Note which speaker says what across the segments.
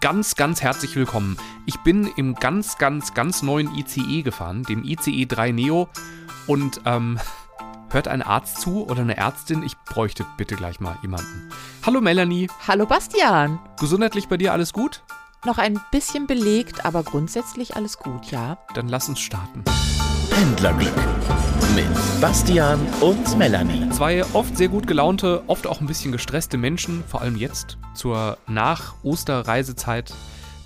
Speaker 1: ganz, ganz herzlich willkommen. Ich bin im ganz, ganz, ganz neuen ICE gefahren, dem ICE 3 Neo. Und ähm, hört ein Arzt zu oder eine Ärztin? Ich bräuchte bitte gleich mal jemanden. Hallo Melanie.
Speaker 2: Hallo Bastian.
Speaker 1: Gesundheitlich bei dir alles gut?
Speaker 2: Noch ein bisschen belegt, aber grundsätzlich alles gut, ja.
Speaker 1: Dann lass uns starten.
Speaker 3: Pendlerglück mit Bastian und Melanie.
Speaker 1: Zwei oft sehr gut gelaunte, oft auch ein bisschen gestresste Menschen, vor allem jetzt zur Nach-Osterreisezeit.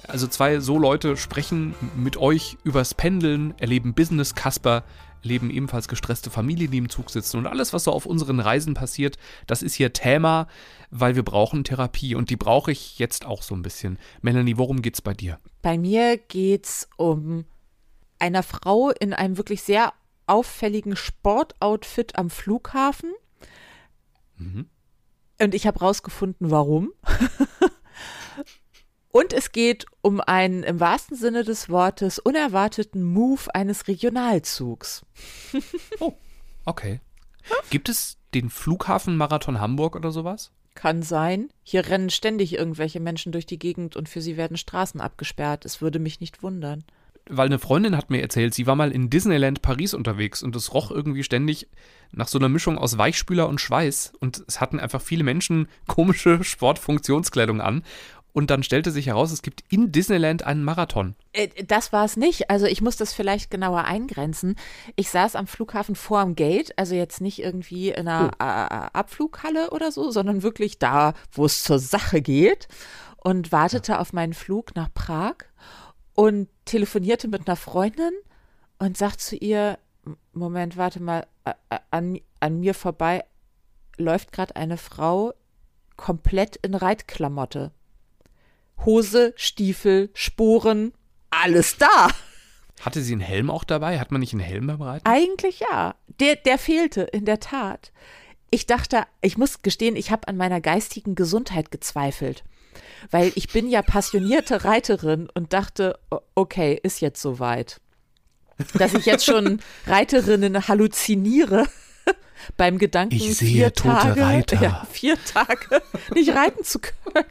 Speaker 1: Also zwei so Leute sprechen mit euch übers Pendeln, erleben Business Kasper, erleben ebenfalls gestresste Familien, die im Zug sitzen und alles, was so auf unseren Reisen passiert, das ist hier Thema, weil wir brauchen Therapie und die brauche ich jetzt auch so ein bisschen. Melanie, worum geht's bei dir?
Speaker 2: Bei mir geht's um einer Frau in einem wirklich sehr auffälligen Sportoutfit am Flughafen. Mhm. Und ich habe rausgefunden, warum. Und es geht um einen im wahrsten Sinne des Wortes unerwarteten Move eines Regionalzugs.
Speaker 1: oh, okay. Gibt es den Flughafenmarathon Hamburg oder sowas?
Speaker 2: Kann sein. Hier rennen ständig irgendwelche Menschen durch die Gegend und für sie werden Straßen abgesperrt. Es würde mich nicht wundern
Speaker 1: weil eine Freundin hat mir erzählt, sie war mal in Disneyland Paris unterwegs und es roch irgendwie ständig nach so einer Mischung aus Weichspüler und Schweiß und es hatten einfach viele Menschen komische Sportfunktionskleidung an und dann stellte sich heraus, es gibt in Disneyland einen Marathon.
Speaker 2: Äh, das war es nicht. Also ich muss das vielleicht genauer eingrenzen. Ich saß am Flughafen vor dem Gate, also jetzt nicht irgendwie in einer oh. Abflughalle oder so, sondern wirklich da, wo es zur Sache geht und wartete ja. auf meinen Flug nach Prag und telefonierte mit einer Freundin und sagt zu ihr, Moment, warte mal, an, an mir vorbei läuft gerade eine Frau komplett in Reitklamotte. Hose, Stiefel, Sporen, alles da.
Speaker 1: Hatte sie einen Helm auch dabei? Hat man nicht einen Helm beim Reiten?
Speaker 2: Eigentlich ja. Der, der fehlte, in der Tat. Ich dachte, ich muss gestehen, ich habe an meiner geistigen Gesundheit gezweifelt weil ich bin ja passionierte Reiterin und dachte, okay, ist jetzt soweit. Dass ich jetzt schon Reiterinnen halluziniere beim Gedanken,
Speaker 1: ich sehe
Speaker 2: vier
Speaker 1: tote
Speaker 2: Tage,
Speaker 1: Reiter.
Speaker 2: Ja, vier Tage nicht reiten zu können.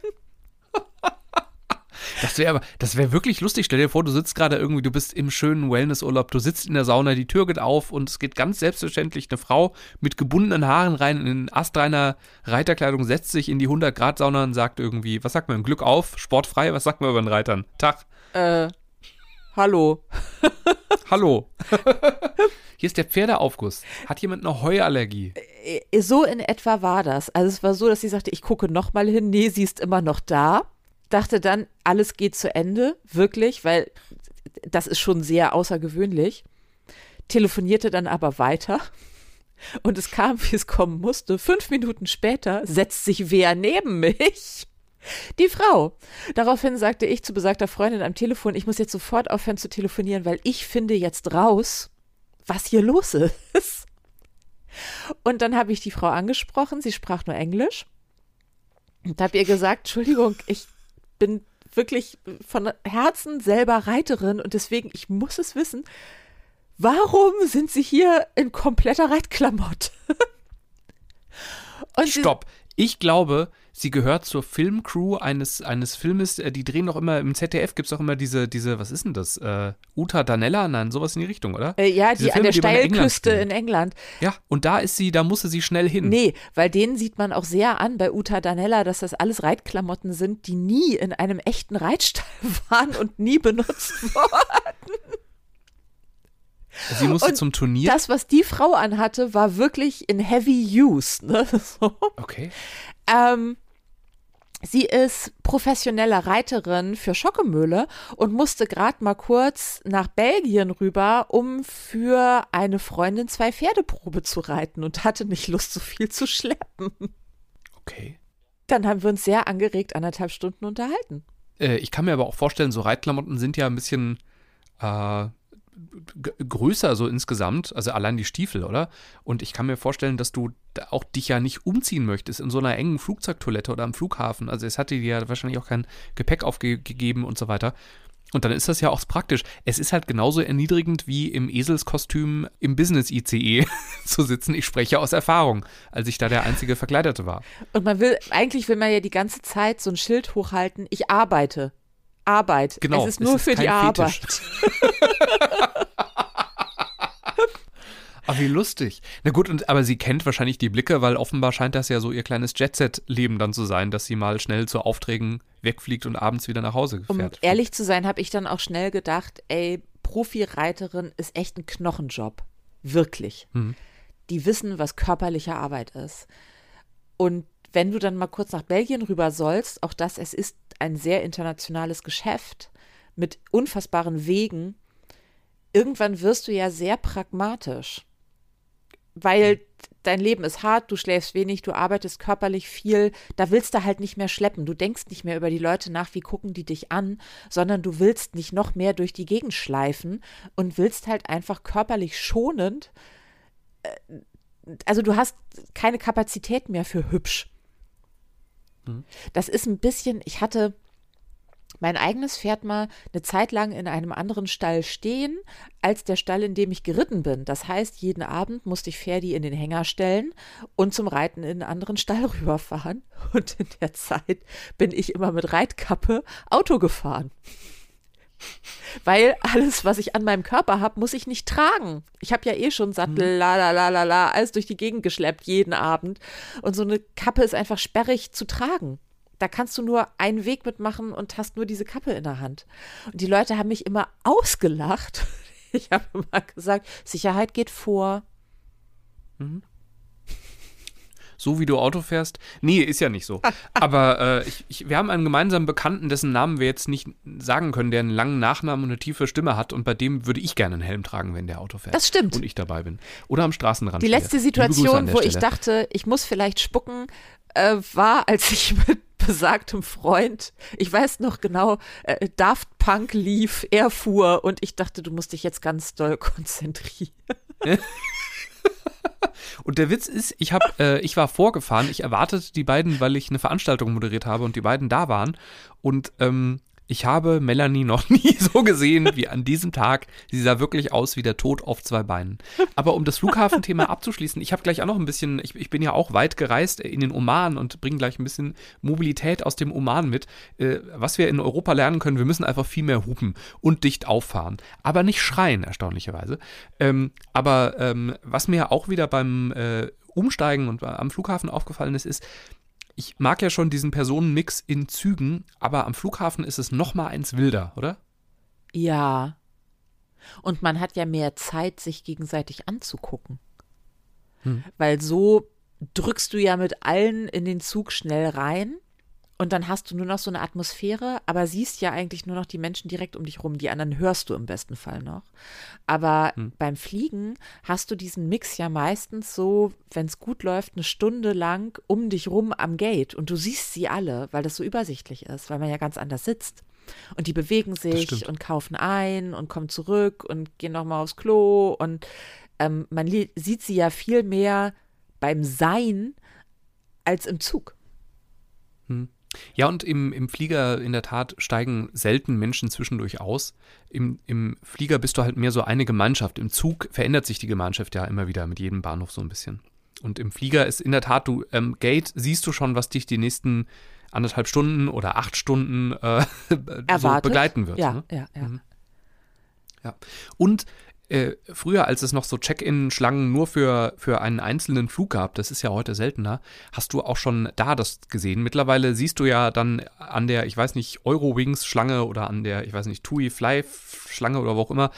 Speaker 1: Das wäre aber, das wäre wirklich lustig. Stell dir vor, du sitzt gerade irgendwie, du bist im schönen Wellnessurlaub, du sitzt in der Sauna, die Tür geht auf und es geht ganz selbstverständlich eine Frau mit gebundenen Haaren rein in astreiner Reiterkleidung, setzt sich in die 100 Grad Sauna und sagt irgendwie, was sagt man, Glück auf, sportfrei, was sagt man über den Reitern? Tag.
Speaker 2: Äh, hallo.
Speaker 1: hallo. Hier ist der Pferdeaufguss. Hat jemand eine Heuallergie?
Speaker 2: Äh, so in etwa war das. Also es war so, dass sie sagte, ich gucke noch mal hin. Nee, sie ist immer noch da dachte dann, alles geht zu Ende, wirklich, weil das ist schon sehr außergewöhnlich. Telefonierte dann aber weiter. Und es kam, wie es kommen musste. Fünf Minuten später setzt sich wer neben mich? Die Frau. Daraufhin sagte ich zu besagter Freundin am Telefon, ich muss jetzt sofort aufhören zu telefonieren, weil ich finde jetzt raus, was hier los ist. Und dann habe ich die Frau angesprochen, sie sprach nur Englisch und habe ihr gesagt, Entschuldigung, ich bin wirklich von Herzen selber Reiterin und deswegen, ich muss es wissen, warum sind Sie hier in kompletter Reitklamotte?
Speaker 1: Stopp. Ich glaube, sie gehört zur Filmcrew eines, eines Filmes, äh, die drehen doch immer, im ZDF gibt es doch immer diese, diese, was ist denn das? Äh, Uta Danella? Nein, sowas in die Richtung, oder?
Speaker 2: Äh, ja, diese die Filme, an der Steilküste in England.
Speaker 1: Ja, und da ist sie, da musste sie schnell hin.
Speaker 2: Nee, weil denen sieht man auch sehr an bei Uta Danella, dass das alles Reitklamotten sind, die nie in einem echten Reitstall waren und nie benutzt wurden.
Speaker 1: Sie musste und zum Turnier.
Speaker 2: Das, was die Frau anhatte, war wirklich in heavy use. Ne? So.
Speaker 1: Okay.
Speaker 2: Ähm, Sie ist professionelle Reiterin für Schockemöhle und musste gerade mal kurz nach Belgien rüber, um für eine Freundin zwei Pferdeprobe zu reiten und hatte nicht Lust, so viel zu schleppen.
Speaker 1: Okay.
Speaker 2: Dann haben wir uns sehr angeregt anderthalb Stunden unterhalten.
Speaker 1: Äh, ich kann mir aber auch vorstellen, so Reitklamotten sind ja ein bisschen äh, größer so insgesamt, also allein die Stiefel, oder? Und ich kann mir vorstellen, dass du auch dich ja nicht umziehen möchtest in so einer engen Flugzeugtoilette oder am Flughafen. Also es hatte dir ja wahrscheinlich auch kein Gepäck aufgegeben und so weiter. Und dann ist das ja auch praktisch. Es ist halt genauso erniedrigend wie im Eselskostüm im Business-ICE zu sitzen. Ich spreche aus Erfahrung, als ich da der einzige Verkleidete war.
Speaker 2: Und man will, eigentlich will man ja die ganze Zeit so ein Schild hochhalten, ich arbeite. Arbeit.
Speaker 1: Genau,
Speaker 2: Es ist nur
Speaker 1: es ist
Speaker 2: für die. Arbeit.
Speaker 1: Ah, wie lustig. Na gut, und, aber sie kennt wahrscheinlich die Blicke, weil offenbar scheint das ja so ihr kleines Jet-Set-Leben dann zu sein, dass sie mal schnell zu Aufträgen wegfliegt und abends wieder nach Hause
Speaker 2: Um
Speaker 1: fährt.
Speaker 2: ehrlich zu sein, habe ich dann auch schnell gedacht, ey, Profireiterin ist echt ein Knochenjob. Wirklich.
Speaker 1: Mhm.
Speaker 2: Die wissen, was körperliche Arbeit ist. Und wenn du dann mal kurz nach Belgien rüber sollst, auch das, es ist ein sehr internationales Geschäft mit unfassbaren Wegen. Irgendwann wirst du ja sehr pragmatisch. Weil dein Leben ist hart, du schläfst wenig, du arbeitest körperlich viel, da willst du halt nicht mehr schleppen. Du denkst nicht mehr über die Leute nach, wie gucken die dich an, sondern du willst nicht noch mehr durch die Gegend schleifen und willst halt einfach körperlich schonend. äh, Also du hast keine Kapazität mehr für hübsch. Das ist ein bisschen, ich hatte mein eigenes Pferd mal eine Zeit lang in einem anderen Stall stehen, als der Stall, in dem ich geritten bin. Das heißt, jeden Abend musste ich Ferdi in den Hänger stellen und zum Reiten in einen anderen Stall rüberfahren. Und in der Zeit bin ich immer mit Reitkappe Auto gefahren. Weil alles, was ich an meinem Körper habe, muss ich nicht tragen. Ich habe ja eh schon Sattel, la la la la la, alles durch die Gegend geschleppt, jeden Abend. Und so eine Kappe ist einfach sperrig zu tragen. Da kannst du nur einen Weg mitmachen und hast nur diese Kappe in der Hand. Und die Leute haben mich immer ausgelacht. Ich habe immer gesagt, Sicherheit geht vor.
Speaker 1: So wie du Auto fährst? Nee, ist ja nicht so. Aber äh, ich, ich, wir haben einen gemeinsamen Bekannten, dessen Namen wir jetzt nicht sagen können, der einen langen Nachnamen und eine tiefe Stimme hat. Und bei dem würde ich gerne einen Helm tragen, wenn der Auto fährt.
Speaker 2: Das stimmt.
Speaker 1: Und ich dabei bin. Oder am Straßenrand
Speaker 2: Die
Speaker 1: stehe.
Speaker 2: letzte Situation, wo ich
Speaker 1: Stelle.
Speaker 2: dachte, ich muss vielleicht spucken, äh, war, als ich mit besagtem Freund, ich weiß noch genau, äh, Daft Punk lief, er fuhr und ich dachte, du musst dich jetzt ganz doll konzentrieren.
Speaker 1: Und der Witz ist, ich hab, äh, ich war vorgefahren, ich erwartete die beiden, weil ich eine Veranstaltung moderiert habe und die beiden da waren. Und ähm, ich habe Melanie noch nie so gesehen wie an diesem Tag. Sie sah wirklich aus wie der Tod auf zwei Beinen. Aber um das Flughafenthema abzuschließen, ich habe gleich auch noch ein bisschen, ich, ich bin ja auch weit gereist in den Oman und bringe gleich ein bisschen Mobilität aus dem Oman mit. Äh, was wir in Europa lernen können, wir müssen einfach viel mehr hupen und dicht auffahren. Aber nicht schreien, erstaunlicherweise. Ähm, aber ähm, was mir auch wieder beim äh, Umsteigen und am Flughafen aufgefallen ist, ist, ich mag ja schon diesen Personenmix in Zügen, aber am Flughafen ist es noch mal eins wilder, oder?
Speaker 2: Ja. Und man hat ja mehr Zeit, sich gegenseitig anzugucken. Weil so drückst du ja mit allen in den Zug schnell rein und dann hast du nur noch so eine Atmosphäre, aber siehst ja eigentlich nur noch die Menschen direkt um dich rum. Die anderen hörst du im besten Fall noch. Aber beim Fliegen hast du diesen Mix ja meistens so, wenn es gut läuft, eine Stunde lang um dich rum am Gate und du siehst sie alle, weil das so übersichtlich ist, weil man ja ganz anders sitzt. Und die bewegen sich und kaufen ein und kommen zurück und gehen nochmal aufs Klo. Und ähm, man sieht sie ja viel mehr beim Sein als im Zug.
Speaker 1: Ja, und im, im Flieger in der Tat steigen selten Menschen zwischendurch aus. Im, Im Flieger bist du halt mehr so eine Gemeinschaft. Im Zug verändert sich die Gemeinschaft ja immer wieder mit jedem Bahnhof so ein bisschen. Und im Flieger ist in der Tat, du, ähm, Gate, siehst du schon, was dich die nächsten anderthalb Stunden oder acht Stunden äh, so begleiten wird.
Speaker 2: Ja,
Speaker 1: ne?
Speaker 2: ja, ja.
Speaker 1: Ja. Und äh, früher, als es noch so Check-in-Schlangen nur für, für einen einzelnen Flug gab, das ist ja heute seltener, hast du auch schon da das gesehen. Mittlerweile siehst du ja dann an der, ich weiß nicht, Eurowings-Schlange oder an der, ich weiß nicht, TUI Fly-Schlange oder wo auch immer,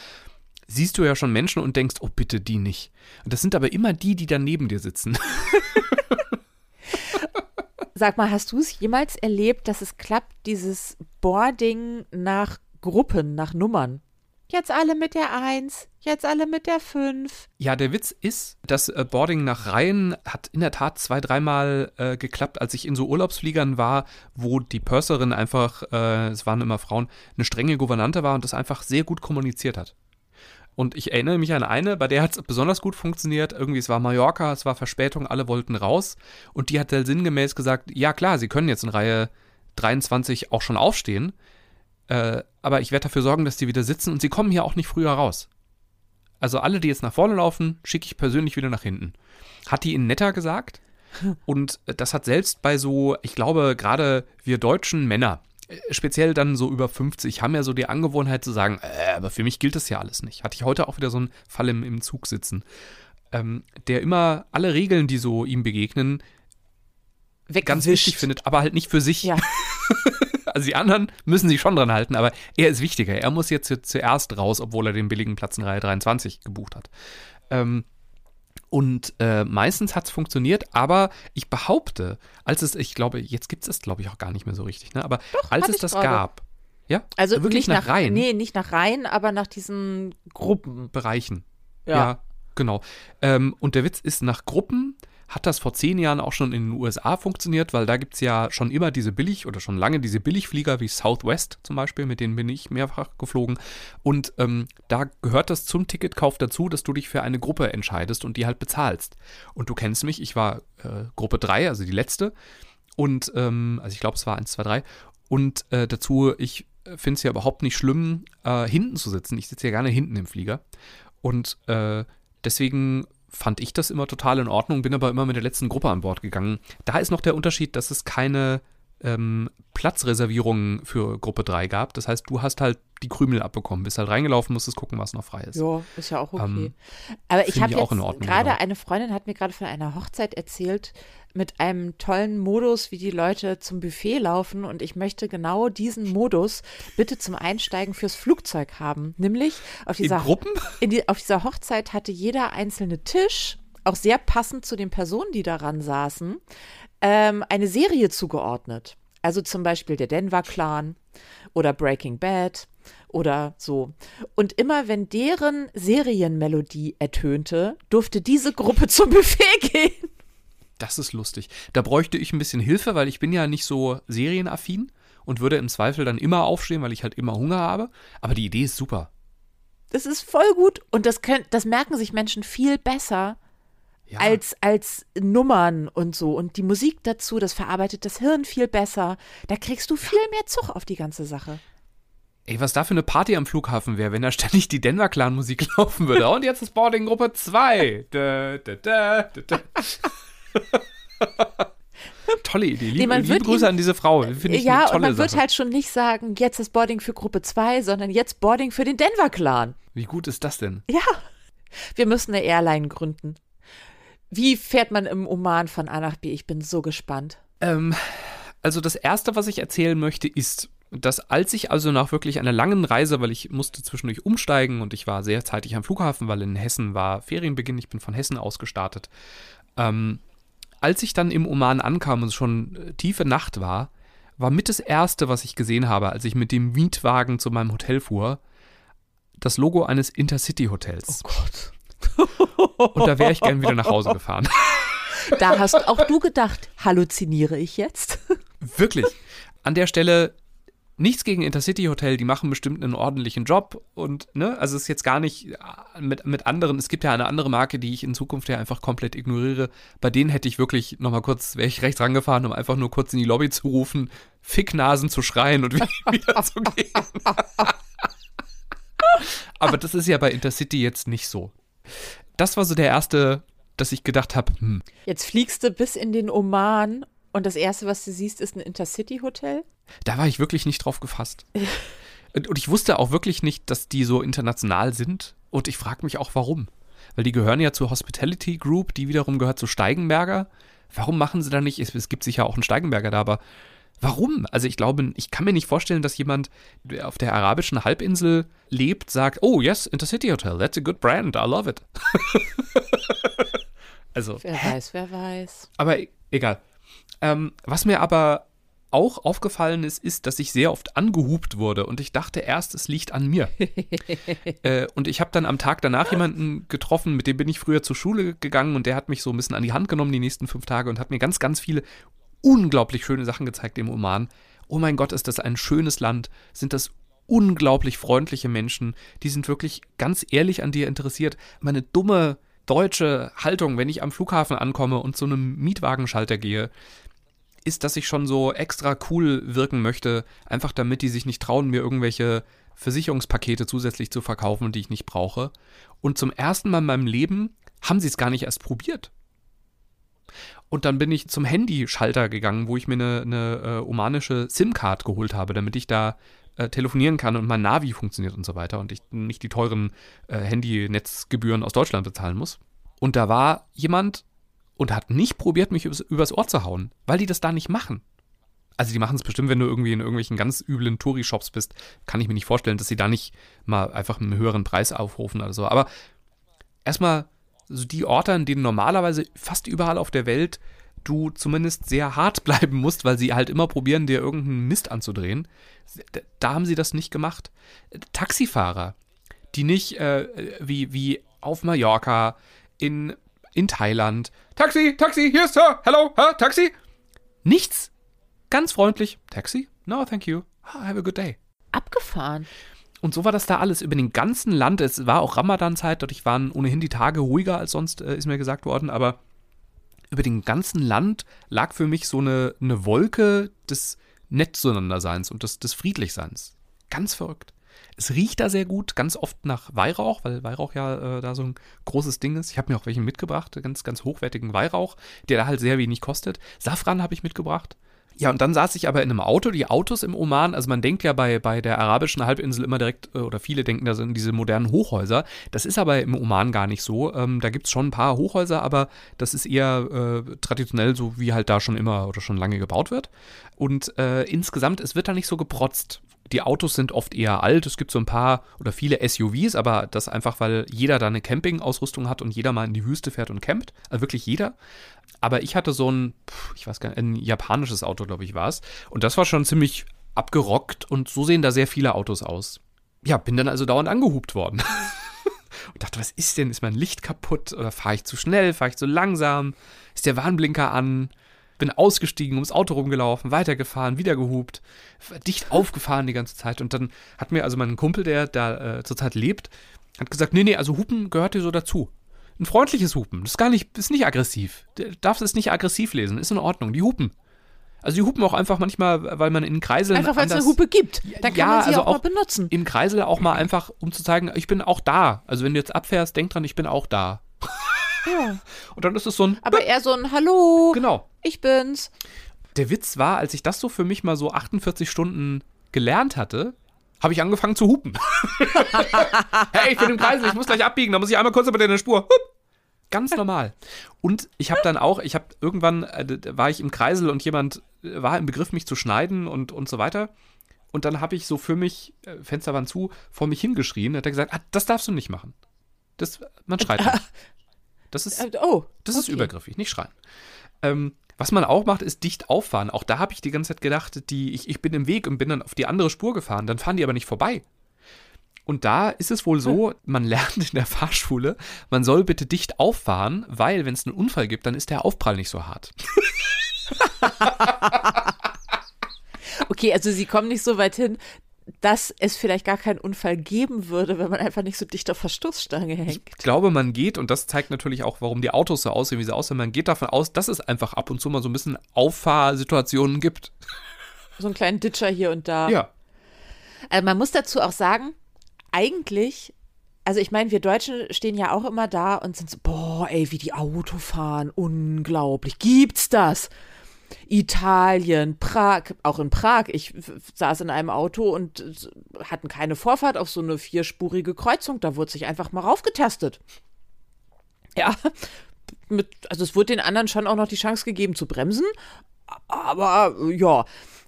Speaker 1: siehst du ja schon Menschen und denkst, oh bitte die nicht. Und das sind aber immer die, die dann neben dir sitzen.
Speaker 2: Sag mal, hast du es jemals erlebt, dass es klappt, dieses Boarding nach Gruppen, nach Nummern? Jetzt alle mit der Eins, jetzt alle mit der Fünf.
Speaker 1: Ja, der Witz ist, das äh, Boarding nach Reihen hat in der Tat zwei, dreimal äh, geklappt, als ich in so Urlaubsfliegern war, wo die Purserin einfach, äh, es waren immer Frauen, eine strenge Gouvernante war und das einfach sehr gut kommuniziert hat. Und ich erinnere mich an eine, bei der hat es besonders gut funktioniert. Irgendwie, es war Mallorca, es war Verspätung, alle wollten raus. Und die hat sinngemäß gesagt, ja klar, sie können jetzt in Reihe 23 auch schon aufstehen. Äh, aber ich werde dafür sorgen, dass die wieder sitzen und sie kommen hier auch nicht früher raus. Also alle, die jetzt nach vorne laufen, schicke ich persönlich wieder nach hinten. Hat die in netter gesagt. Und das hat selbst bei so, ich glaube, gerade wir deutschen Männer, äh, speziell dann so über 50 haben ja so die Angewohnheit zu sagen, äh, aber für mich gilt das ja alles nicht. Hatte ich heute auch wieder so einen Fall im, im Zug sitzen, ähm, der immer alle Regeln, die so ihm begegnen, ganz wichtig findet, aber halt nicht für sich.
Speaker 2: Ja.
Speaker 1: also die anderen müssen sich schon dran halten, aber er ist wichtiger. Er muss jetzt zuerst raus, obwohl er den billigen Platz in Reihe 23 gebucht hat. Ähm, und äh, meistens hat es funktioniert, aber ich behaupte, als es, ich glaube, jetzt gibt es das, glaube ich, auch gar nicht mehr so richtig, ne? Aber
Speaker 2: Doch,
Speaker 1: als es das
Speaker 2: gerade.
Speaker 1: gab, ja,
Speaker 2: Also
Speaker 1: wirklich
Speaker 2: nicht
Speaker 1: nach, Reihen,
Speaker 2: Nee, nicht nach Reihen, aber nach diesen Gruppen.
Speaker 1: Bereichen. Ja, genau. Ähm, und der Witz ist, nach Gruppen hat das vor zehn Jahren auch schon in den USA funktioniert, weil da gibt es ja schon immer diese Billig- oder schon lange diese Billigflieger wie Southwest zum Beispiel, mit denen bin ich mehrfach geflogen. Und ähm, da gehört das zum Ticketkauf dazu, dass du dich für eine Gruppe entscheidest und die halt bezahlst. Und du kennst mich, ich war äh, Gruppe 3, also die letzte. Und, ähm, also ich glaube, es war 1, 2, 3. Und äh, dazu, ich finde es ja überhaupt nicht schlimm, äh, hinten zu sitzen. Ich sitze ja gerne hinten im Flieger. Und äh, deswegen fand ich das immer total in Ordnung, bin aber immer mit der letzten Gruppe an Bord gegangen. Da ist noch der Unterschied, dass es keine ähm, Platzreservierungen für Gruppe 3 gab. Das heißt, du hast halt die Krümel abbekommen, bist halt reingelaufen, musstest gucken, was noch frei ist.
Speaker 2: Ja, ist ja auch okay.
Speaker 1: Ähm,
Speaker 2: Aber ich habe jetzt
Speaker 1: in Ordnung,
Speaker 2: gerade
Speaker 1: genau.
Speaker 2: eine Freundin hat mir gerade von einer Hochzeit erzählt mit einem tollen Modus, wie die Leute zum Buffet laufen und ich möchte genau diesen Modus bitte zum Einsteigen fürs Flugzeug haben, nämlich auf
Speaker 1: In
Speaker 2: dieser
Speaker 1: Gruppen?
Speaker 2: in die, auf dieser Hochzeit hatte jeder einzelne Tisch, auch sehr passend zu den Personen, die daran saßen, ähm, eine Serie zugeordnet. Also zum Beispiel der Denver Clan oder Breaking Bad oder so. Und immer wenn deren Serienmelodie ertönte, durfte diese Gruppe zum Buffet gehen.
Speaker 1: Das ist lustig. Da bräuchte ich ein bisschen Hilfe, weil ich bin ja nicht so serienaffin und würde im Zweifel dann immer aufstehen, weil ich halt immer Hunger habe. Aber die Idee ist super.
Speaker 2: Das ist voll gut und das, können, das merken sich Menschen viel besser
Speaker 1: Ja.
Speaker 2: als, als Nummern und so. Und die Musik dazu, das verarbeitet das Hirn viel besser. Da kriegst du viel mehr Zug auf die ganze Sache.
Speaker 1: Ey, was da für eine Party am Flughafen wäre, wenn da ständig die Denver Clan Musik laufen würde. Und jetzt ist Boarding Gruppe 2. Da, da, da, da, da. Tolle Idee. Liebe,
Speaker 2: Nee, man
Speaker 1: liebe
Speaker 2: wird
Speaker 1: Grüße
Speaker 2: ihm-
Speaker 1: an diese Frau. Finde ich
Speaker 2: ja,
Speaker 1: eine
Speaker 2: und
Speaker 1: tolle
Speaker 2: man wird
Speaker 1: Sache.
Speaker 2: halt schon nicht sagen, jetzt ist Boarding für Gruppe 2, sondern jetzt Boarding für den Denver Clan.
Speaker 1: Wie gut ist das denn?
Speaker 2: Ja, wir müssen eine Airline gründen. Wie fährt man im Oman von A nach B? Ich bin so gespannt.
Speaker 1: Ähm, also das Erste, was ich erzählen möchte, ist, dass als ich also nach wirklich einer langen Reise, weil ich musste zwischendurch umsteigen und ich war sehr zeitig am Flughafen, weil in Hessen war Ferienbeginn, ich bin von Hessen aus gestartet. Ähm, als ich dann im Oman ankam und es schon äh, tiefe Nacht war, war mit das Erste, was ich gesehen habe, als ich mit dem Mietwagen zu meinem Hotel fuhr, das Logo eines Intercity-Hotels.
Speaker 2: Gott.
Speaker 1: Und da wäre ich gern wieder nach Hause gefahren.
Speaker 2: Da hast auch du gedacht, halluziniere ich jetzt?
Speaker 1: Wirklich. An der Stelle nichts gegen Intercity Hotel, die machen bestimmt einen ordentlichen Job und, ne, also es ist jetzt gar nicht äh, mit, mit anderen, es gibt ja eine andere Marke, die ich in Zukunft ja einfach komplett ignoriere. Bei denen hätte ich wirklich nochmal kurz, wäre ich rechts rangefahren, um einfach nur kurz in die Lobby zu rufen, Ficknasen zu schreien und wieder zu gehen. Aber das ist ja bei Intercity jetzt nicht so. Das war so der erste, dass ich gedacht habe, hm,
Speaker 2: Jetzt fliegst du bis in den Oman und das Erste, was du siehst, ist ein Intercity-Hotel?
Speaker 1: Da war ich wirklich nicht drauf gefasst. Und und ich wusste auch wirklich nicht, dass die so international sind. Und ich frage mich auch, warum. Weil die gehören ja zur Hospitality Group, die wiederum gehört zu Steigenberger. Warum machen sie da nicht? Es, es gibt sicher auch einen Steigenberger da, aber warum? Also ich glaube, ich kann mir nicht vorstellen, dass jemand, der auf der arabischen Halbinsel lebt, sagt, oh yes, Intercity Hotel, that's a good brand, I love it. also,
Speaker 2: Wer weiß, wer weiß.
Speaker 1: aber e- egal. Ähm, was mir aber auch aufgefallen ist, ist, dass ich sehr oft angehupt wurde und ich dachte erst, es liegt an mir. äh, und ich habe dann am Tag danach jemanden getroffen, mit dem bin ich früher zur Schule gegangen und der hat mich so ein bisschen an die Hand genommen die nächsten fünf Tage und hat mir ganz, ganz viele unglaublich schöne Sachen gezeigt im Oman. Oh mein Gott, ist das ein schönes Land, sind das unglaublich freundliche Menschen, die sind wirklich ganz ehrlich an dir interessiert. Meine dumme deutsche Haltung, wenn ich am Flughafen ankomme und zu einem Mietwagenschalter gehe, ist, dass ich schon so extra cool wirken möchte, einfach damit die sich nicht trauen, mir irgendwelche Versicherungspakete zusätzlich zu verkaufen, die ich nicht brauche. Und zum ersten Mal in meinem Leben haben sie es gar nicht erst probiert. Und dann bin ich zum Handyschalter gegangen, wo ich mir eine, eine äh, omanische SIM-Card geholt habe, damit ich da äh, telefonieren kann und mein Navi funktioniert und so weiter und ich nicht die teuren äh, Handynetzgebühren aus Deutschland bezahlen muss. Und da war jemand und hat nicht probiert, mich übers, übers Ohr zu hauen, weil die das da nicht machen. Also die machen es bestimmt, wenn du irgendwie in irgendwelchen ganz üblen Touri-Shops bist, kann ich mir nicht vorstellen, dass sie da nicht mal einfach einen höheren Preis aufrufen oder so. Aber erstmal so die Orte, an denen normalerweise fast überall auf der Welt du zumindest sehr hart bleiben musst, weil sie halt immer probieren, dir irgendeinen Mist anzudrehen. Da haben sie das nicht gemacht. Taxifahrer, die nicht äh, wie, wie auf Mallorca, in, in Thailand, Taxi, Taxi, hier ist Sir, hello, huh, Taxi. Nichts. Ganz freundlich. Taxi? No, thank you. Have a good day.
Speaker 2: Abgefahren.
Speaker 1: Und so war das da alles über den ganzen Land. Es war auch Ramadan-Zeit, dadurch waren ohnehin die Tage ruhiger als sonst, äh, ist mir gesagt worden, aber über den ganzen Land lag für mich so eine, eine Wolke des nett zueinanderseins und des, des Friedlichseins. Ganz verrückt. Es riecht da sehr gut, ganz oft nach Weihrauch, weil Weihrauch ja äh, da so ein großes Ding ist. Ich habe mir auch welchen mitgebracht, ganz, ganz hochwertigen Weihrauch, der da halt sehr wenig kostet. Safran habe ich mitgebracht. Ja, und dann saß ich aber in einem Auto. Die Autos im Oman, also man denkt ja bei, bei der arabischen Halbinsel immer direkt, äh, oder viele denken, da sind diese modernen Hochhäuser. Das ist aber im Oman gar nicht so. Ähm, da gibt es schon ein paar Hochhäuser, aber das ist eher äh, traditionell so, wie halt da schon immer oder schon lange gebaut wird. Und äh, insgesamt, es wird da nicht so geprotzt die Autos sind oft eher alt. Es gibt so ein paar oder viele SUVs, aber das einfach, weil jeder da eine Campingausrüstung hat und jeder mal in die Wüste fährt und campt. Also wirklich jeder. Aber ich hatte so ein, ich weiß gar nicht, ein japanisches Auto, glaube ich, war es. Und das war schon ziemlich abgerockt und so sehen da sehr viele Autos aus. Ja, bin dann also dauernd angehupt worden. und dachte, was ist denn? Ist mein Licht kaputt? Oder fahre ich zu schnell? Fahre ich zu langsam? Ist der Warnblinker an? Bin ausgestiegen, ums Auto rumgelaufen, weitergefahren, wieder gehupt, dicht aufgefahren die ganze Zeit. Und dann hat mir also mein Kumpel, der da äh, zurzeit lebt, hat gesagt, nee, nee, also Hupen gehört dir so dazu. Ein freundliches Hupen, das ist gar nicht, ist nicht aggressiv. Du darfst es nicht aggressiv lesen, ist in Ordnung, die hupen. Also die hupen auch einfach manchmal, weil man in Kreiseln
Speaker 2: Einfach weil es eine Hupe gibt. Dann kann ja, man sie
Speaker 1: also
Speaker 2: auch, auch mal benutzen.
Speaker 1: Im Kreisel auch mal einfach, um zu zeigen, ich bin auch da. Also wenn du jetzt abfährst, denk dran, ich bin auch da.
Speaker 2: Ja.
Speaker 1: Und dann ist es so ein.
Speaker 2: Aber eher so ein Hallo.
Speaker 1: Genau.
Speaker 2: Ich bin's.
Speaker 1: Der Witz war, als ich das so für mich mal so 48 Stunden gelernt hatte, habe ich angefangen zu hupen. hey, ich bin im Kreis, ich muss gleich abbiegen, da muss ich einmal kurz über deine Spur. Hup. Ganz normal. Und ich habe dann auch, ich habe irgendwann, äh, war ich im Kreisel und jemand äh, war im Begriff, mich zu schneiden und, und so weiter. Und dann habe ich so für mich, äh, Fenster waren zu, vor mich hingeschrien. Hat er gesagt, ah, das darfst du nicht machen. Das, man schreit nicht. Das ist,
Speaker 2: Äh, oh,
Speaker 1: das ist
Speaker 2: okay.
Speaker 1: übergriffig, nicht schreien. Ähm, was man auch macht, ist dicht auffahren. Auch da habe ich die ganze Zeit gedacht, die, ich, ich bin im Weg und bin dann auf die andere Spur gefahren. Dann fahren die aber nicht vorbei. Und da ist es wohl so, man lernt in der Fahrschule, man soll bitte dicht auffahren, weil wenn es einen Unfall gibt, dann ist der Aufprall nicht so hart.
Speaker 2: Okay, also sie kommen nicht so weit hin, dass es vielleicht gar keinen Unfall geben würde, wenn man einfach nicht so dicht auf Verstoßstange hängt.
Speaker 1: Ich glaube, man geht, und das zeigt natürlich auch, warum die Autos so aussehen, wie sie aussehen, man geht davon aus, dass es einfach ab und zu mal so ein bisschen Auffahrsituationen gibt.
Speaker 2: So einen kleinen Ditcher hier und da.
Speaker 1: Ja.
Speaker 2: Also man muss dazu auch sagen, eigentlich, also ich meine, wir Deutschen stehen ja auch immer da und sind so, boah, ey, wie die Auto fahren, unglaublich. Gibt's das? Italien, Prag, auch in Prag. Ich saß in einem Auto und hatten keine Vorfahrt auf so eine vierspurige Kreuzung. Da wurde sich einfach mal raufgetastet. Ja, mit, also es wurde den anderen schon auch noch die Chance gegeben zu bremsen. Aber ja,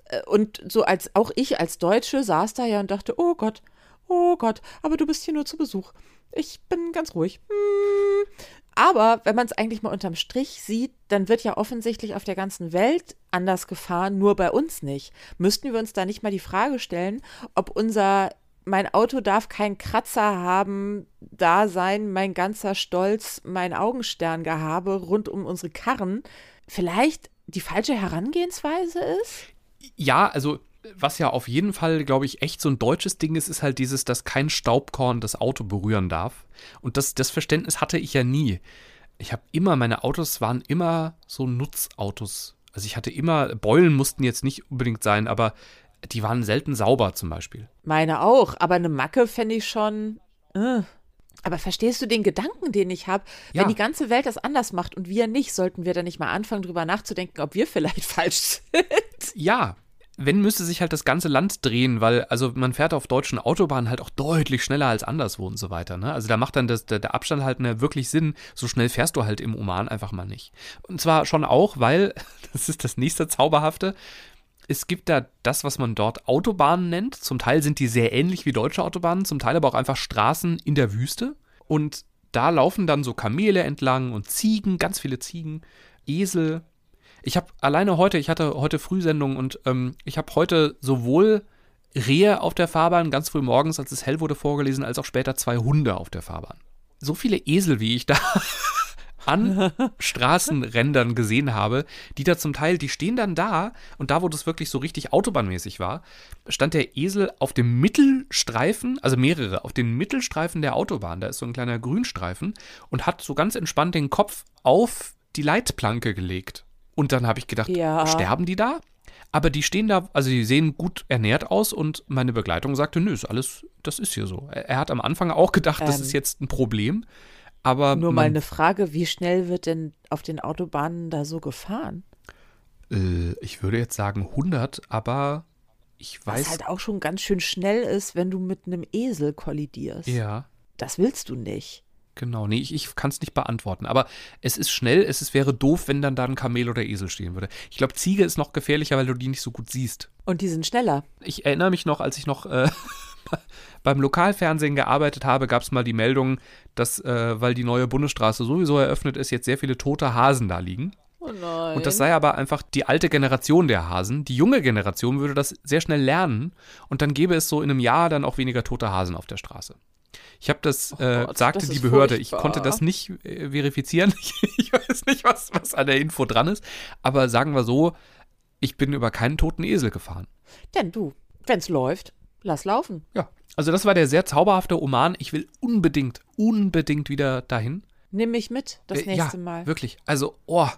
Speaker 2: Äh, und so als auch ich als Deutsche saß da ja und dachte, oh Gott, oh Gott, aber du bist hier nur zu Besuch. Ich bin ganz ruhig. Hm. Aber wenn man es eigentlich mal unterm Strich sieht, dann wird ja offensichtlich auf der ganzen Welt anders gefahren, nur bei uns nicht. Müssten wir uns da nicht mal die Frage stellen, ob unser mein Auto darf keinen Kratzer haben, da sein, mein ganzer Stolz, mein Augensterngehabe rund um unsere Karren, vielleicht die falsche Herangehensweise ist?
Speaker 1: Ja, also was ja auf jeden Fall, glaube ich, echt so ein deutsches Ding ist, ist halt dieses, dass kein Staubkorn das Auto berühren darf. Und das, das Verständnis hatte ich ja nie. Ich habe immer, meine Autos waren immer so Nutzautos. Also ich hatte immer, Beulen mussten jetzt nicht unbedingt sein, aber die waren selten sauber zum Beispiel.
Speaker 2: Meine auch, aber eine Macke fände ich schon. Äh. Aber verstehst du den Gedanken, den ich habe?
Speaker 1: Ja.
Speaker 2: Wenn die ganze Welt das anders macht und wir nicht, sollten wir dann nicht mal anfangen, drüber nachzudenken, ob wir vielleicht falsch sind?
Speaker 1: Ja, wenn müsste sich halt das ganze Land drehen, weil also man fährt auf deutschen Autobahnen halt auch deutlich schneller als anderswo und so weiter. Ne? Also da macht dann das, der, der Abstand halt mehr wirklich Sinn. So schnell fährst du halt im Oman einfach mal nicht. Und zwar schon auch, weil, das ist das nächste Zauberhafte, es gibt da das, was man dort Autobahnen nennt. Zum Teil sind die sehr ähnlich wie deutsche Autobahnen, zum Teil aber auch einfach Straßen in der Wüste. Und da laufen dann so Kamele entlang und Ziegen, ganz viele Ziegen, Esel. Ich habe alleine heute, ich hatte heute Frühsendung und ähm, ich habe heute sowohl Rehe auf der Fahrbahn, ganz früh morgens, als es hell wurde, vorgelesen, als auch später zwei Hunde auf der Fahrbahn. So viele Esel, wie ich da an Straßenrändern gesehen habe, die da zum Teil, die stehen dann da und da, wo das wirklich so richtig autobahnmäßig war, stand der Esel auf dem Mittelstreifen, also mehrere, auf den Mittelstreifen der Autobahn, da ist so ein kleiner Grünstreifen und hat so ganz entspannt den Kopf auf die Leitplanke gelegt. Und dann habe ich gedacht,
Speaker 2: Ja.
Speaker 1: sterben die da? Aber die stehen da, also die sehen gut ernährt aus und meine Begleitung sagte, nö, ist alles, das ist hier so. Er er hat am Anfang auch gedacht, das
Speaker 2: Ähm.
Speaker 1: ist jetzt ein Problem. Aber
Speaker 2: Nur mal
Speaker 1: man
Speaker 2: eine Frage, wie schnell wird denn auf den Autobahnen da so gefahren?
Speaker 1: Äh, ich würde jetzt sagen 100, aber ich
Speaker 2: Was
Speaker 1: weiß.
Speaker 2: halt auch schon ganz schön schnell ist, wenn du mit einem Esel kollidierst.
Speaker 1: ja,
Speaker 2: Das willst du nicht.
Speaker 1: Genau. Nee, ich, ich kann es nicht beantworten. Aber es ist schnell, es ist, wäre doof, wenn dann da ein Kamel oder Esel stehen würde. Ich glaube, Ziege ist noch gefährlicher, weil du die nicht so gut siehst.
Speaker 2: Und die sind schneller.
Speaker 1: Ich erinnere mich noch, als ich noch äh, beim Lokalfernsehen gearbeitet habe, gab es mal die Meldung, dass, äh, weil die neue Bundesstraße sowieso eröffnet ist, jetzt sehr viele tote Hasen da liegen.
Speaker 2: Oh nein.
Speaker 1: Und das sei aber einfach die alte Generation der Hasen. Die junge Generation würde das sehr schnell lernen und dann gäbe es so in einem Jahr dann auch weniger tote Hasen auf der Straße. Ich habe das, äh,
Speaker 2: Gott,
Speaker 1: sagte
Speaker 2: das
Speaker 1: die Behörde.
Speaker 2: furchtbar.
Speaker 1: Ich konnte das nicht äh, verifizieren. Ich, weiß nicht, was, was an der Info dran ist. Aber sagen wir so, ich bin über keinen toten Esel gefahren.
Speaker 2: Denn du, wenn's läuft, lass laufen.
Speaker 1: Ja. Also das war der sehr zauberhafte Oman. Ich will unbedingt, unbedingt wieder dahin.
Speaker 2: Nimm mich mit das
Speaker 1: Äh,
Speaker 2: nächste
Speaker 1: ja,
Speaker 2: Mal.
Speaker 1: Wirklich. Also, oh.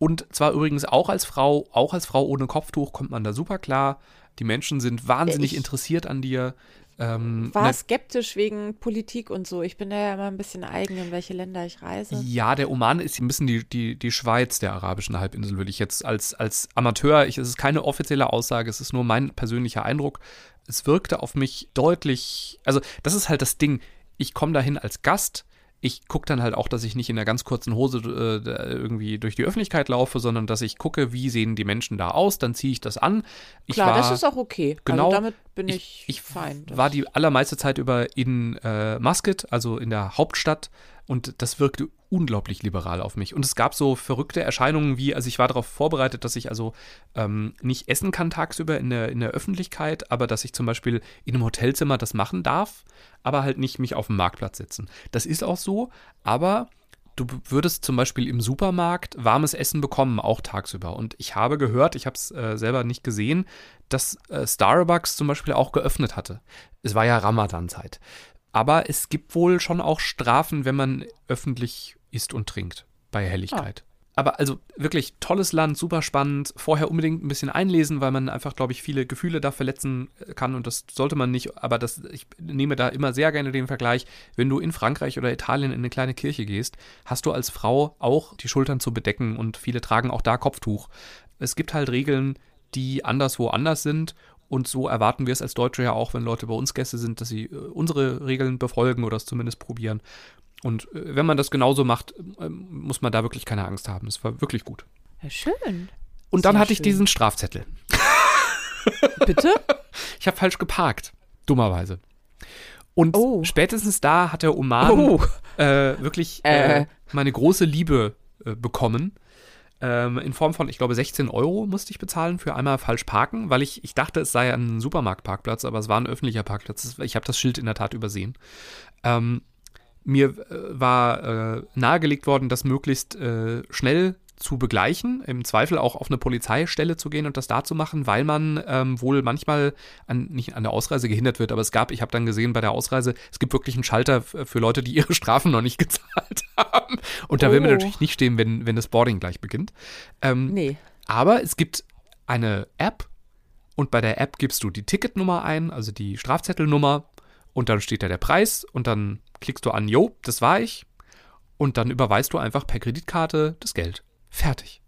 Speaker 1: Und zwar übrigens auch als Frau, auch als Frau ohne Kopftuch kommt man da super klar. Die Menschen sind wahnsinnig
Speaker 2: Ich-
Speaker 1: interessiert an dir. Ähm,
Speaker 2: War
Speaker 1: na-
Speaker 2: skeptisch wegen Politik und so. Ich bin da ja immer ein bisschen eigen, in welche Länder ich reise.
Speaker 1: ja, der Oman ist ein bisschen die, die, die Schweiz der arabischen Halbinsel, würde ich jetzt als, als Amateur, ich, es ist keine offizielle Aussage, es ist nur mein persönlicher Eindruck. Es wirkte auf mich deutlich, also das ist halt das Ding. Ich komme dahin als Gast. Ich gucke dann halt auch, dass ich nicht in einer ganz kurzen Hose äh, irgendwie durch die Öffentlichkeit laufe, sondern dass ich gucke, wie sehen die Menschen da aus, dann ziehe ich das an. Ich
Speaker 2: Klar,
Speaker 1: war,
Speaker 2: das ist auch okay.
Speaker 1: genau,
Speaker 2: Also damit bin ich,
Speaker 1: ich, ich
Speaker 2: fein.
Speaker 1: War die allermeiste Zeit über in äh, Muscat, also in der Hauptstadt, und das wirkte unglaublich liberal auf mich. Und es gab so verrückte Erscheinungen wie, also ich war darauf vorbereitet, dass ich also ähm, nicht essen kann tagsüber in der, in der Öffentlichkeit, aber dass ich zum Beispiel in einem Hotelzimmer das machen darf, aber halt nicht mich auf dem Marktplatz setzen. Das ist auch so, aber du würdest zum Beispiel im Supermarkt warmes Essen bekommen, auch tagsüber. Und ich habe gehört, ich habe es äh, selber nicht gesehen, dass äh, Starbucks zum Beispiel auch geöffnet hatte. Es war ja Ramadan-Zeit. Aber es gibt wohl schon auch Strafen, wenn man öffentlich isst und trinkt bei Helligkeit. Aber also wirklich tolles Land, super spannend. Vorher unbedingt ein bisschen einlesen, weil man einfach, glaube ich, viele Gefühle da verletzen äh, kann und das sollte man nicht. Aber das, ich nehme da immer sehr gerne den Vergleich, wenn du in Frankreich oder Italien in eine kleine Kirche gehst, hast du als Frau auch die Schultern zu bedecken und viele tragen auch da Kopftuch. Es gibt halt Regeln, die anderswo anders sind und so erwarten wir es als Deutsche ja auch, wenn Leute bei uns Gäste sind, dass sie äh, unsere Regeln befolgen oder es zumindest probieren. Und äh, wenn man das genauso macht, äh, muss man da wirklich keine Angst haben. Es war wirklich gut.
Speaker 2: Ja, schön.
Speaker 1: Und dann
Speaker 2: Sehr
Speaker 1: hatte ich
Speaker 2: schön.
Speaker 1: diesen Strafzettel.
Speaker 2: Bitte?
Speaker 1: Ich habe falsch geparkt. Dummerweise. Und
Speaker 2: Oh.
Speaker 1: spätestens da hat der Oman
Speaker 2: Oh.
Speaker 1: äh, wirklich äh,
Speaker 2: Äh.
Speaker 1: meine große Liebe äh, bekommen. Ähm, in Form von, ich glaube, 16 Euro musste ich bezahlen für einmal falsch parken, weil ich, ich dachte, es sei ein Supermarktparkplatz, aber es war ein öffentlicher Parkplatz. Ich habe das Schild in der Tat übersehen. Ähm, mir äh, war äh, nahegelegt worden, das möglichst äh, schnell zu begleichen, im Zweifel auch auf eine Polizeistelle zu gehen und das da zu machen, weil man ähm, wohl manchmal an, nicht an der Ausreise gehindert wird, aber es gab, ich habe dann gesehen bei der Ausreise, es gibt wirklich einen Schalter für Leute, die ihre Strafen noch nicht gezahlt haben. Und da will man
Speaker 2: Oh.
Speaker 1: natürlich nicht stehen, wenn, wenn das Boarding gleich beginnt. Ähm,
Speaker 2: Nee.
Speaker 1: aber es gibt eine App und bei der App gibst du die Ticketnummer ein, also die Strafzettelnummer und dann steht da der Preis und dann klickst du an, jo, das war ich und dann überweist du einfach per Kreditkarte das Geld. Fertig.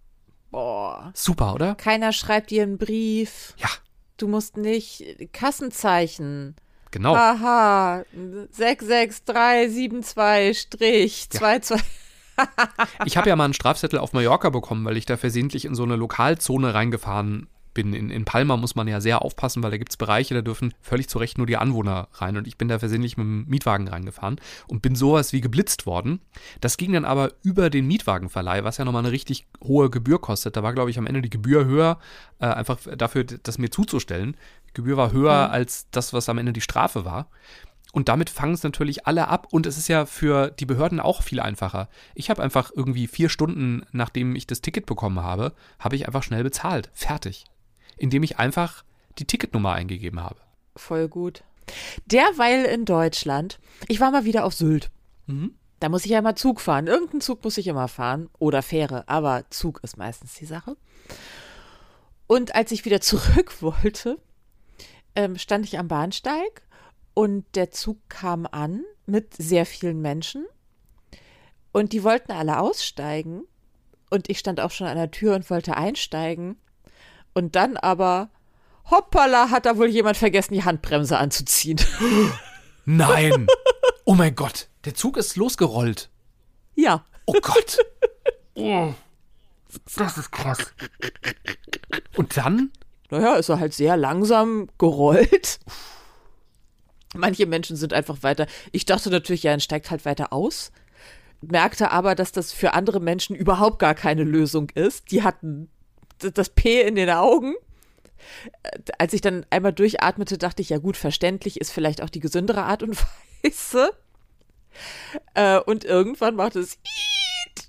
Speaker 2: Boah.
Speaker 1: Super, oder?
Speaker 2: Keiner schreibt dir einen Brief.
Speaker 1: Ja,
Speaker 2: Du musst nicht Kassenzeichen.
Speaker 1: genau.
Speaker 2: Haha. 66372 Strich
Speaker 1: Ja.
Speaker 2: 22.
Speaker 1: Ich habe ja mal einen Strafzettel auf Mallorca bekommen, weil ich da versehentlich in so eine Lokalzone reingefahren bin. In, in Palma muss man ja sehr aufpassen, weil da gibt es Bereiche, da dürfen völlig zu Recht nur die Anwohner rein. Und ich bin da versehentlich mit dem Mietwagen reingefahren und bin sowas wie geblitzt worden. Das ging dann aber über den Mietwagenverleih, was ja nochmal eine richtig hohe Gebühr kostet. Da war, glaube ich, am Ende die Gebühr höher, äh, einfach dafür, das mir zuzustellen. Die Gebühr war höher als das, was am Ende die Strafe war. Und damit fangen es natürlich alle ab. Und es ist ja für die Behörden auch viel einfacher. Ich habe einfach irgendwie vier Stunden, nachdem ich das Ticket bekommen habe, habe ich einfach schnell bezahlt. Fertig. Indem ich einfach die Ticketnummer eingegeben habe.
Speaker 2: Voll gut. Derweil in Deutschland, ich war mal wieder auf Sylt.
Speaker 1: Mhm.
Speaker 2: Da muss ich ja immer Zug fahren. Irgendeinen Zug muss ich immer fahren. Oder Fähre. Aber Zug ist meistens die Sache. Und als ich wieder zurück wollte, ähm, stand ich am Bahnsteig und der Zug kam an mit sehr vielen Menschen. Und die wollten alle aussteigen. Und ich stand auch schon an der Tür und wollte einsteigen. Und dann aber, hoppala, hat da wohl jemand vergessen, die Handbremse anzuziehen.
Speaker 1: Nein! oh mein Gott, der Zug ist losgerollt.
Speaker 2: ja.
Speaker 1: Oh Gott. Oh. Das ist krass. Und dann?
Speaker 2: Naja, ist er halt sehr langsam gerollt. Manche Menschen sind einfach weiter. Ich dachte natürlich, ja, er steigt halt weiter aus. Merkte aber, dass das für andere Menschen überhaupt gar keine Lösung ist. Die hatten das P in den Augen. Äh, Als ich dann einmal durchatmete, dachte ich, ja gut, verständlich ist vielleicht auch die gesündere Art und Weise. Äh, und irgendwann machte es Iit.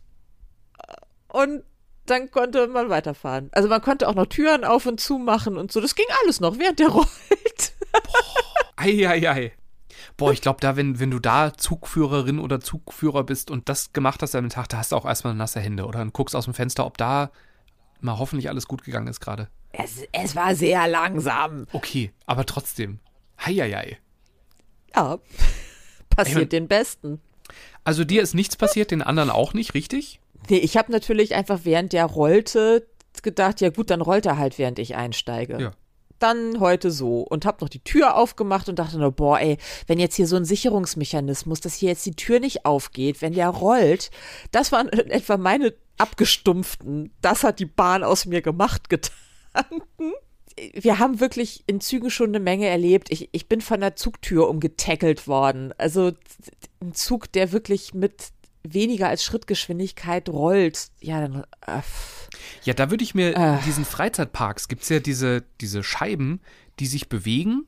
Speaker 2: und dann konnte man weiterfahren. Also man konnte auch noch Türen auf und zu machen und so. Das ging alles noch, während der rollt.
Speaker 1: Eieiei. Boah, ich glaube, da, wenn, wenn du da Zugführerin oder Zugführer bist und das gemacht hast an Tag, da hast du auch erstmal nasse Hände oder dann guckst aus dem Fenster, ob da mal hoffentlich alles gut gegangen ist gerade.
Speaker 2: Es, es war sehr langsam.
Speaker 1: Okay, aber trotzdem. Heieiei.
Speaker 2: Ja, passiert den Besten.
Speaker 1: Also dir ist nichts passiert, den anderen auch nicht, richtig?
Speaker 2: Nee, ich habe natürlich einfach, während der rollte, gedacht, ja gut, dann rollt er halt, während ich einsteige.
Speaker 1: Ja.
Speaker 2: Dann heute so und habe noch die Tür aufgemacht und dachte nur, boah, ey, wenn jetzt hier so ein Sicherungsmechanismus, dass hier jetzt die Tür nicht aufgeht, wenn der rollt, das waren etwa meine abgestumpften, das hat die Bahn aus mir gemacht Gedanken. Wir haben wirklich in Zügen schon eine Menge erlebt. Ich, ich bin von der Zugtür umgetackelt worden. Also ein Zug, der wirklich mit weniger als Schrittgeschwindigkeit rollt. Ja, dann. Äh,
Speaker 1: Ja, da würde ich mir in diesen Freizeitparks gibt es ja diese, diese Scheiben, die sich bewegen,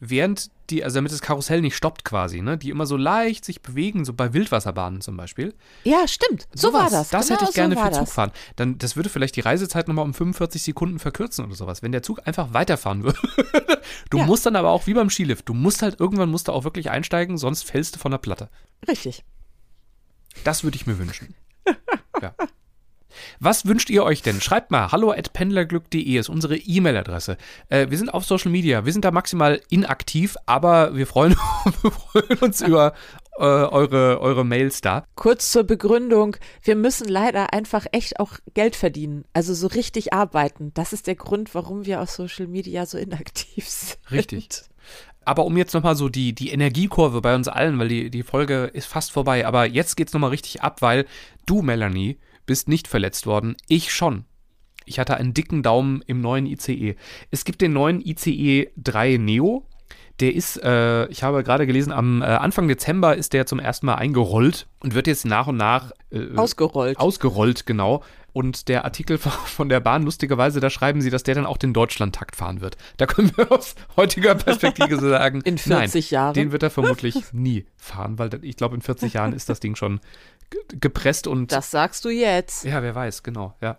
Speaker 1: während die, also damit das Karussell nicht stoppt quasi, ne? Die immer so leicht sich bewegen, so bei Wildwasserbahnen zum Beispiel.
Speaker 2: ja, stimmt. So war
Speaker 1: Sowas,
Speaker 2: das.
Speaker 1: Das
Speaker 2: genau
Speaker 1: hätte ich gerne
Speaker 2: so
Speaker 1: für
Speaker 2: das.
Speaker 1: Zugfahren. Dann, das würde vielleicht die Reisezeit nochmal um 45 Sekunden verkürzen oder sowas, wenn der Zug einfach weiterfahren würde. du
Speaker 2: Ja.
Speaker 1: musst dann aber auch wie beim Skilift, du musst halt irgendwann musst du auch wirklich einsteigen, sonst fällst du von der Platte.
Speaker 2: Richtig.
Speaker 1: Das würde ich mir wünschen. ja. Was wünscht ihr euch denn? Schreibt mal hallo at pendlerglück.de ist unsere E-Mail-Adresse. Äh, wir sind auf Social Media, wir sind da maximal inaktiv, aber wir freuen, wir freuen uns über äh, eure, eure Mails da.
Speaker 2: Kurz zur Begründung. Wir müssen leider einfach echt auch Geld verdienen. Also so richtig arbeiten. Das ist der Grund, warum wir auf Social Media so inaktiv sind.
Speaker 1: Richtig. Aber um jetzt nochmal so die, die Energiekurve bei uns allen, weil die, die Folge ist fast vorbei, aber jetzt geht's nochmal richtig ab, weil du, Melanie, bist nicht verletzt worden, ich schon. Ich hatte einen dicken Daumen im neuen ICE. Es gibt den neuen ICE 3 Neo. Der ist, äh, ich habe gerade gelesen, am äh, Anfang Dezember ist der zum ersten Mal eingerollt und wird jetzt nach und nach äh,
Speaker 2: Ausgerollt.
Speaker 1: Ausgerollt, genau. Und der Artikel von der Bahn, lustigerweise, da schreiben sie, dass der dann auch den Deutschlandtakt fahren wird. Da können wir aus heutiger Perspektive sagen,
Speaker 2: In 40
Speaker 1: nein,
Speaker 2: Jahren.
Speaker 1: den wird er vermutlich nie fahren, weil ich glaube, in 40 Jahren ist das Ding schon gepresst und
Speaker 2: das sagst du jetzt.
Speaker 1: ja, wer weiß, genau, ja.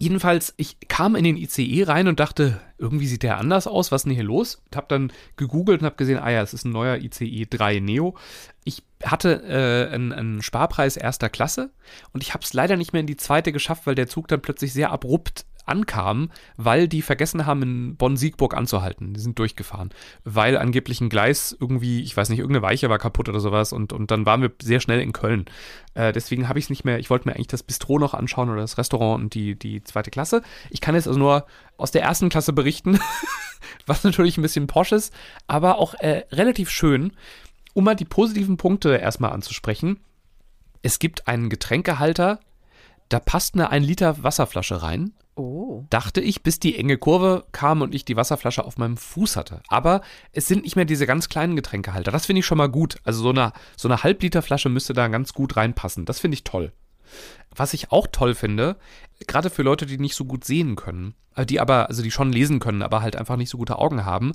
Speaker 1: Jedenfalls, ich kam in den ICE rein und dachte, irgendwie sieht der anders aus, was ist denn hier los? Hab dann gegoogelt und hab gesehen, ah ja, es ist ein neuer ICE 3 Neo. Ich hatte äh, einen, einen Sparpreis erster Klasse und ich habe es leider nicht mehr in die zweite geschafft, weil der Zug dann plötzlich sehr abrupt ankamen, weil die vergessen haben, in Bonn-Siegburg anzuhalten. Die sind durchgefahren, weil angeblich ein Gleis irgendwie, ich weiß nicht, irgendeine Weiche war kaputt oder sowas und, und dann waren wir sehr schnell in Köln. Äh, deswegen habe ich es nicht mehr, ich wollte mir eigentlich das Bistro noch anschauen oder das Restaurant und die, die zweite Klasse. Ich kann jetzt also nur aus der ersten Klasse berichten, was natürlich ein bisschen posch ist, aber auch äh, relativ schön. Um mal die positiven Punkte erstmal anzusprechen. Es gibt einen Getränkehalter, da passt eine 1 Liter Wasserflasche rein.
Speaker 2: Oh.
Speaker 1: Dachte ich, bis die enge Kurve kam und ich die Wasserflasche auf meinem Fuß hatte. Aber es sind nicht mehr diese ganz kleinen Getränkehalter. Das finde ich schon mal gut. Also so eine, so eine Halbliterflasche müsste da ganz gut reinpassen. Das finde ich toll. Was ich auch toll finde, gerade für Leute, die nicht so gut sehen können, äh, die aber, also die schon lesen können, aber halt einfach nicht so gute Augen haben,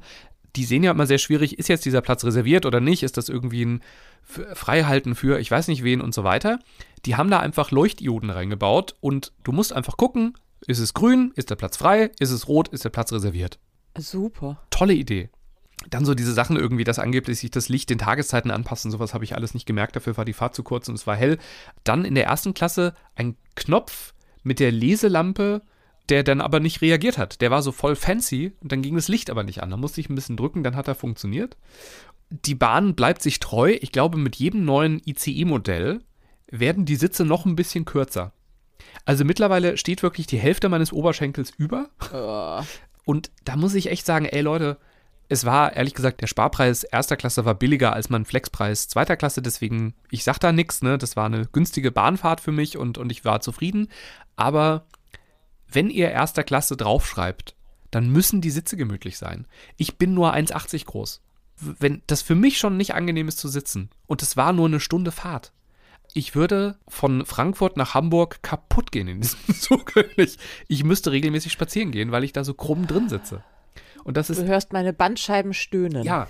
Speaker 1: die sehen ja immer sehr schwierig, ist jetzt dieser Platz reserviert oder nicht, ist das irgendwie ein Freihalten für ich weiß nicht wen und so weiter. Die haben da einfach Leuchtdioden reingebaut und du musst einfach gucken, ist es grün, ist der Platz frei, ist es rot, ist der Platz reserviert.
Speaker 2: Super.
Speaker 1: Tolle Idee. Dann so diese Sachen irgendwie, dass angeblich sich das Licht den Tageszeiten anpassen, sowas habe ich alles nicht gemerkt, dafür war die Fahrt zu kurz und es war hell. Dann in der ersten Klasse ein Knopf mit der Leselampe, der dann aber nicht reagiert hat. Der war so voll fancy und dann ging das Licht aber nicht an. Da musste ich ein bisschen drücken, dann hat er funktioniert. Die Bahn bleibt sich treu. Ich glaube, mit jedem neuen ICE-Modell werden die Sitze noch ein bisschen kürzer. Also mittlerweile steht wirklich die Hälfte meines Oberschenkels über.
Speaker 2: Oh.
Speaker 1: Und da muss ich echt sagen, ey Leute, es war ehrlich gesagt, der Sparpreis erster Klasse war billiger als mein Flexpreis zweiter Klasse, deswegen, ich sag da nichts, ne? Das war eine günstige Bahnfahrt für mich und, und ich war zufrieden. Aber wenn ihr erster Klasse draufschreibt, dann müssen die Sitze gemütlich sein. Ich bin nur 1,80 groß. Wenn das für mich schon nicht angenehm ist zu sitzen und es war nur eine Stunde Fahrt, ich würde von Frankfurt nach Hamburg kaputt gehen in diesem Zug. Ich, ich müsste regelmäßig spazieren gehen, weil ich da so krumm drin sitze. Und das ist.
Speaker 2: Du hörst meine Bandscheiben stöhnen.
Speaker 1: Ja.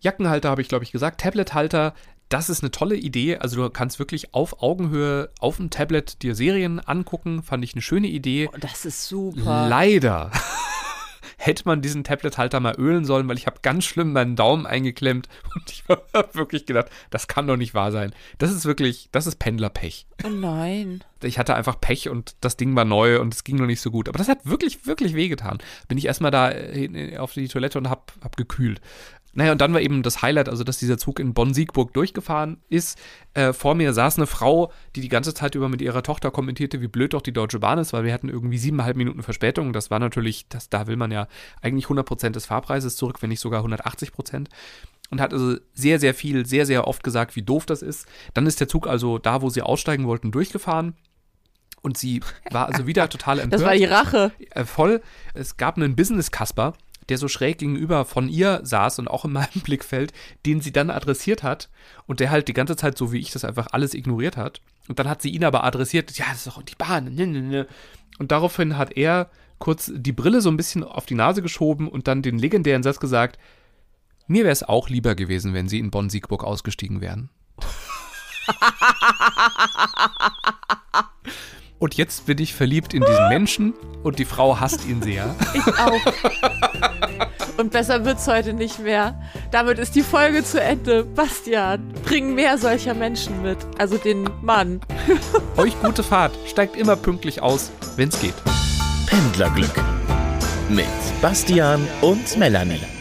Speaker 1: Jackenhalter habe ich, glaube ich, gesagt. Tablethalter, das ist eine tolle Idee. Also du kannst wirklich auf Augenhöhe auf dem Tablet dir Serien angucken. Fand ich eine schöne Idee.
Speaker 2: Oh, das ist super.
Speaker 1: Leider hätte man diesen Tablet-Halter mal ölen sollen, weil ich habe ganz schlimm meinen Daumen eingeklemmt und ich habe wirklich gedacht, das kann doch nicht wahr sein. Das ist wirklich, das ist Pendlerpech.
Speaker 2: Oh nein.
Speaker 1: Ich hatte einfach Pech und das Ding war neu und es ging noch nicht so gut. Aber das hat wirklich, wirklich wehgetan. Bin ich erstmal da äh, auf die Toilette und hab, hab gekühlt. Naja, und dann war eben das Highlight, also dass dieser Zug in Bonn-Siegburg durchgefahren ist. Äh, vor mir saß eine Frau, die die ganze Zeit über mit ihrer Tochter kommentierte, wie blöd doch die Deutsche Bahn ist, weil wir hatten irgendwie siebeneinhalb Minuten Verspätung. Das war natürlich, das, da will man ja eigentlich 100% des Fahrpreises zurück, wenn nicht sogar 180%. Und hat also sehr, sehr viel, sehr, sehr oft gesagt, wie doof das ist. Dann ist der Zug also da, wo sie aussteigen wollten, durchgefahren. Und sie war also wieder total empört.
Speaker 2: Das war die Rache.
Speaker 1: Äh, voll. Es gab einen Business-Kasper, der so schräg gegenüber von ihr saß und auch in meinem Blickfeld, den sie dann adressiert hat und der halt die ganze Zeit, so wie ich das einfach alles ignoriert hat. Und dann hat sie ihn aber adressiert, ja, das ist doch die Bahn. Ne, ne, ne. Und daraufhin hat er kurz die Brille so ein bisschen auf die Nase geschoben und dann den legendären Satz gesagt, mir wäre es auch lieber gewesen, wenn sie in Bonn-Siegburg ausgestiegen wären. Und jetzt bin ich verliebt in diesen Menschen und die Frau hasst ihn sehr.
Speaker 2: Ich auch. Und besser wird's heute nicht mehr. Damit ist die Folge zu Ende. Bastian, bring mehr solcher Menschen mit. Also den Mann.
Speaker 1: Euch gute Fahrt. Steigt immer pünktlich aus, wenn's geht.
Speaker 3: Pendlerglück mit Bastian und Melanie.